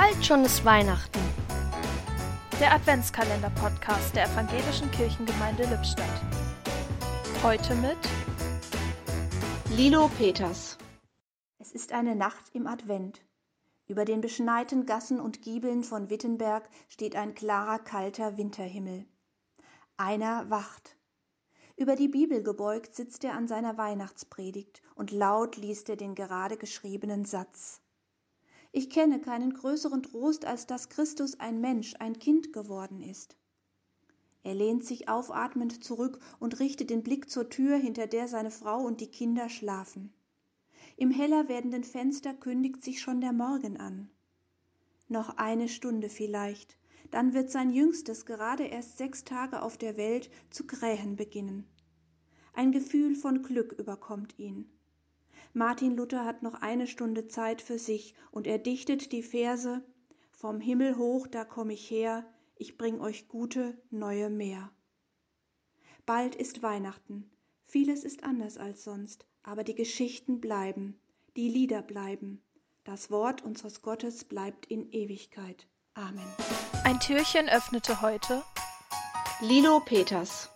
Bald schon ist Weihnachten. Der Adventskalender-Podcast der Evangelischen Kirchengemeinde Lippstadt. Heute mit Lilo Peters. Es ist eine Nacht im Advent. Über den beschneiten Gassen und Giebeln von Wittenberg steht ein klarer, kalter Winterhimmel. Einer wacht. Über die Bibel gebeugt sitzt er an seiner Weihnachtspredigt und laut liest er den gerade geschriebenen Satz. Ich kenne keinen größeren Trost, als dass Christus ein Mensch, ein Kind geworden ist. Er lehnt sich aufatmend zurück und richtet den Blick zur Tür, hinter der seine Frau und die Kinder schlafen. Im heller werdenden Fenster kündigt sich schon der Morgen an. Noch eine Stunde vielleicht, dann wird sein Jüngstes, gerade erst sechs Tage auf der Welt, zu krähen beginnen. Ein Gefühl von Glück überkommt ihn. Martin Luther hat noch eine Stunde Zeit für sich und er dichtet die Verse Vom Himmel hoch, da komm ich her, ich bring euch gute, neue mehr. Bald ist Weihnachten. Vieles ist anders als sonst, aber die Geschichten bleiben, die Lieder bleiben. Das Wort unseres Gottes bleibt in Ewigkeit. Amen. Ein Türchen öffnete heute Lilo Peters.